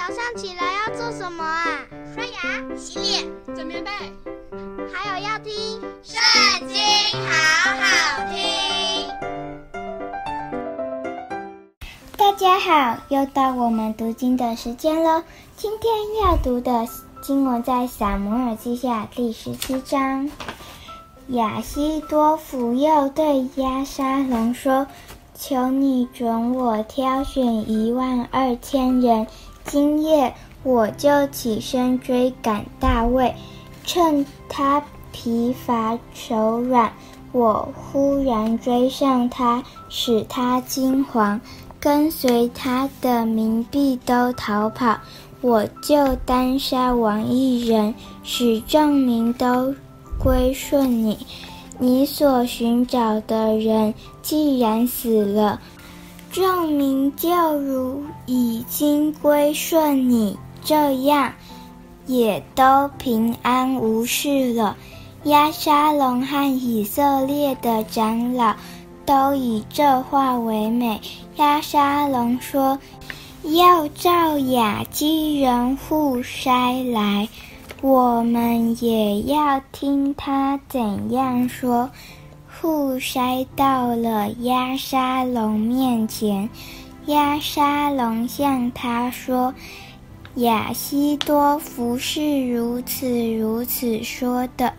早上起来要做什么啊？刷牙、洗脸、整棉被，还有要听《圣经》，好好听。大家好，又到我们读经的时间了。今天要读的经文在《撒母耳记下》第十七章。亚西多弗又对押沙龙说：“求你准我挑选一万二千人，今夜我就起身追赶大卫，趁他疲乏手软，我忽然追上他，使他惊惶，跟随他的民必都逃跑，我就单杀王一人，使众民都。”归顺你，你所寻找的人既然死了，众民就如已经归顺你这样，也都平安无事了。亚沙龙和以色列的长老都以这话为美。亚沙龙说：“要照雅基人户筛来。”我们也要听他怎样说。户筛到了押沙龙面前，押沙龙向他说：“亚西多福是如此如此说的，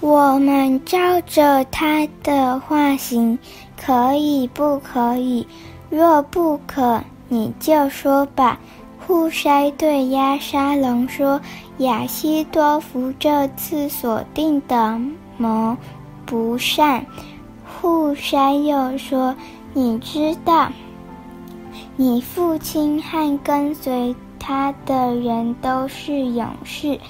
我们照着他的话行，可以不可以？若不可，你就说吧。”户筛对押沙龙说。亚西多福这次所定的谋不善。护山又说：“你知道，你父亲和跟随他的人都是勇士，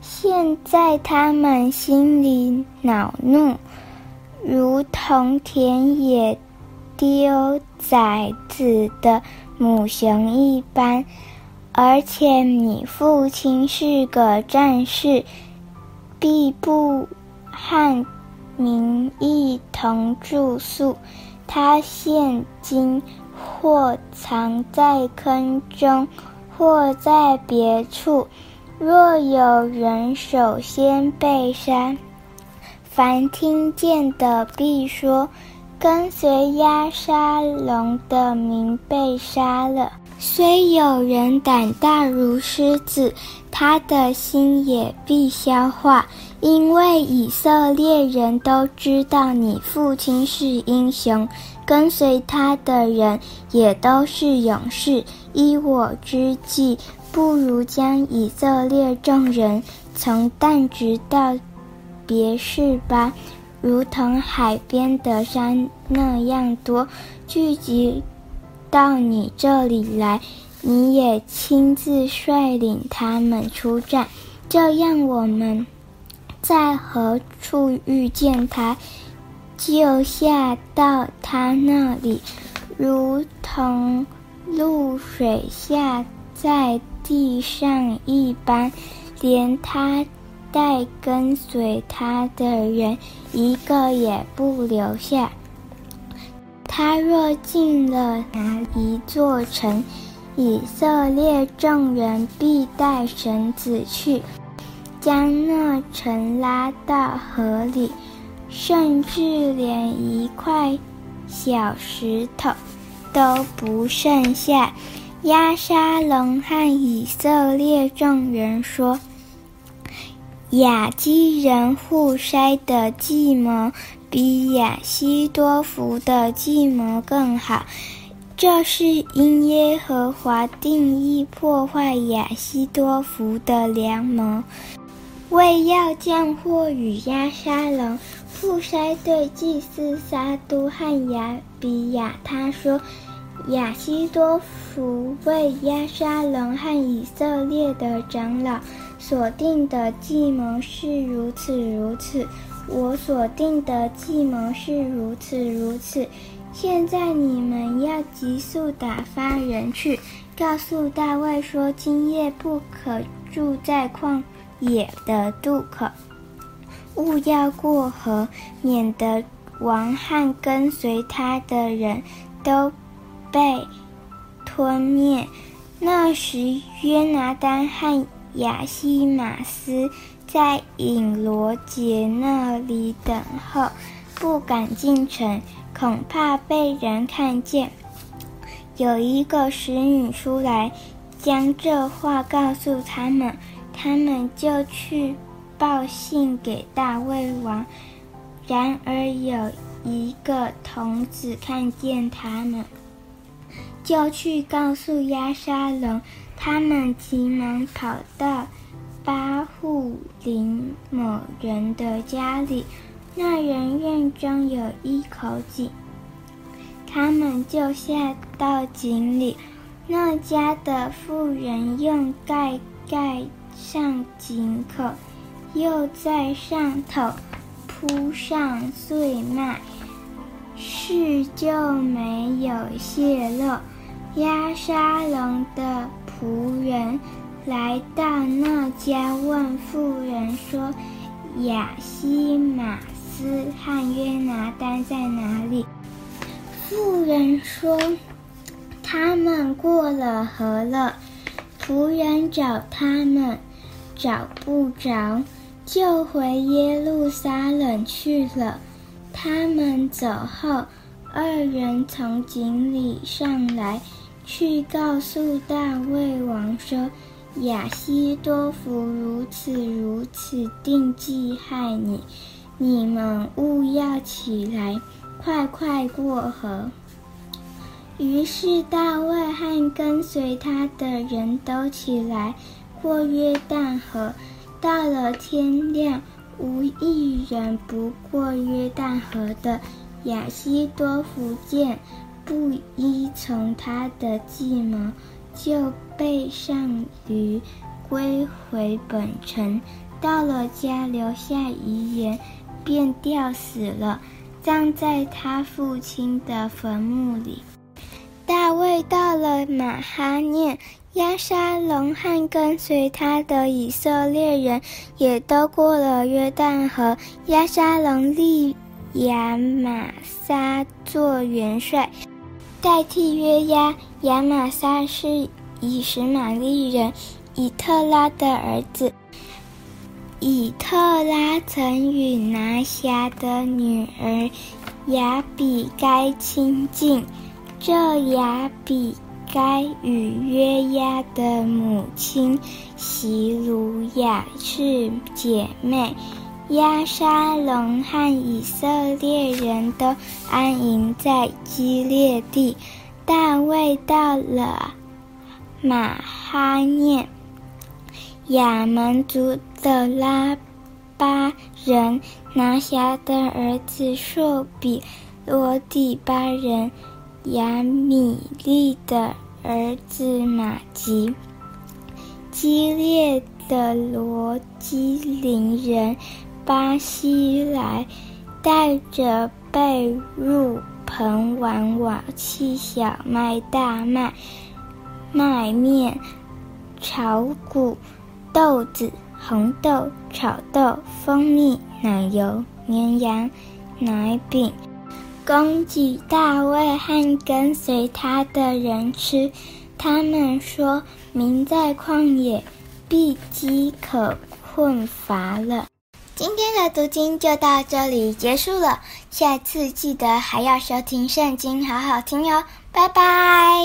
现在他们心里恼怒，如同田野丢崽子的母熊一般。”而且你父亲是个战士，必不和民一同住宿。他现今或藏在坑中，或在别处。若有人首先被杀，凡听见的必说：跟随押沙龙的民被杀了。虽有人胆大如狮子，他的心也必消化，因为以色列人都知道你父亲是英雄，跟随他的人也都是勇士。依我之计，不如将以色列众人从但直到别是巴，如同海边的山那样多，聚集。到你这里来，你也亲自率领他们出战。这样，我们在何处遇见他，就下到他那里，如同露水下在地上一般，连他带跟随他的人一个也不留下。他若进了哪一座城，以色列众人必带绳子去，将那城拉到河里，甚至连一块小石头都不剩下。押沙龙和以色列众人说：“亚基人互筛的计谋。”比亚希多弗的计谋更好，这是因耶和华定意破坏亚希多弗的良谋，为要降祸与押沙龙。户筛对祭司撒督和亚比亚他说：“亚希多弗为押沙龙和以色列的长老所定的计谋是如此如此。”我所定的计谋是如此如此，现在你们要急速打发人去，告诉大卫说：今夜不可住在旷野的渡口，勿要过河，免得王汉跟随他的人都被吞灭。那时，约拿单和亚希玛斯在影罗杰那里等候，不敢进城，恐怕被人看见。有一个使女出来，将这话告诉他们，他们就去报信给大卫王。然而有一个童子看见他们。就去告诉亚沙龙，他们急忙跑到巴户林某人的家里，那人院中有一口井，他们就下到井里，那家的妇人用盖盖上井口，又在上头铺上碎麦，事就没有泄露。押沙龙的仆人来到那家，问妇人说：“亚西马斯和约拿单在哪里？”妇人说：“他们过了河了。”仆人找他们，找不着，就回耶路撒冷去了。他们走后，二人从井里上来。去告诉大卫王说：“亚西多弗如此如此定计害你，你们勿要起来，快快过河。”于是大卫和跟随他的人都起来，过约旦河。到了天亮，无一人不过约旦河的。亚西多弗见。不依从他的计谋，就背上驴归回本城。到了家，留下遗言，便吊死了，葬在他父亲的坟墓里。大卫到了马哈念，押沙龙和跟随他的以色列人也都过了约旦河。押沙龙立亚玛撒做元帅。代替约押，亚玛撒是以实玛利人以特拉的儿子。以特拉曾与拿辖的女儿亚比该亲近，这亚比该与约押的母亲席鲁雅是姐妹。押沙龙和以色列人都安营在基列地。大卫到了马哈念，亚门族的拉巴人拿辖的儿子朔比罗底巴人亚米利的儿子马吉，基列的罗基琳人。巴西来，带着被褥、盆碗、瓦器、小麦、大麦、麦面、炒谷、豆子、红豆、炒豆、蜂蜜、奶油、绵羊、奶饼，供给大卫和跟随他的人吃。他们说：“民在旷野，必饥渴困乏了。”今天的读经就到这里结束了，下次记得还要收听圣经，好好听哟，拜拜。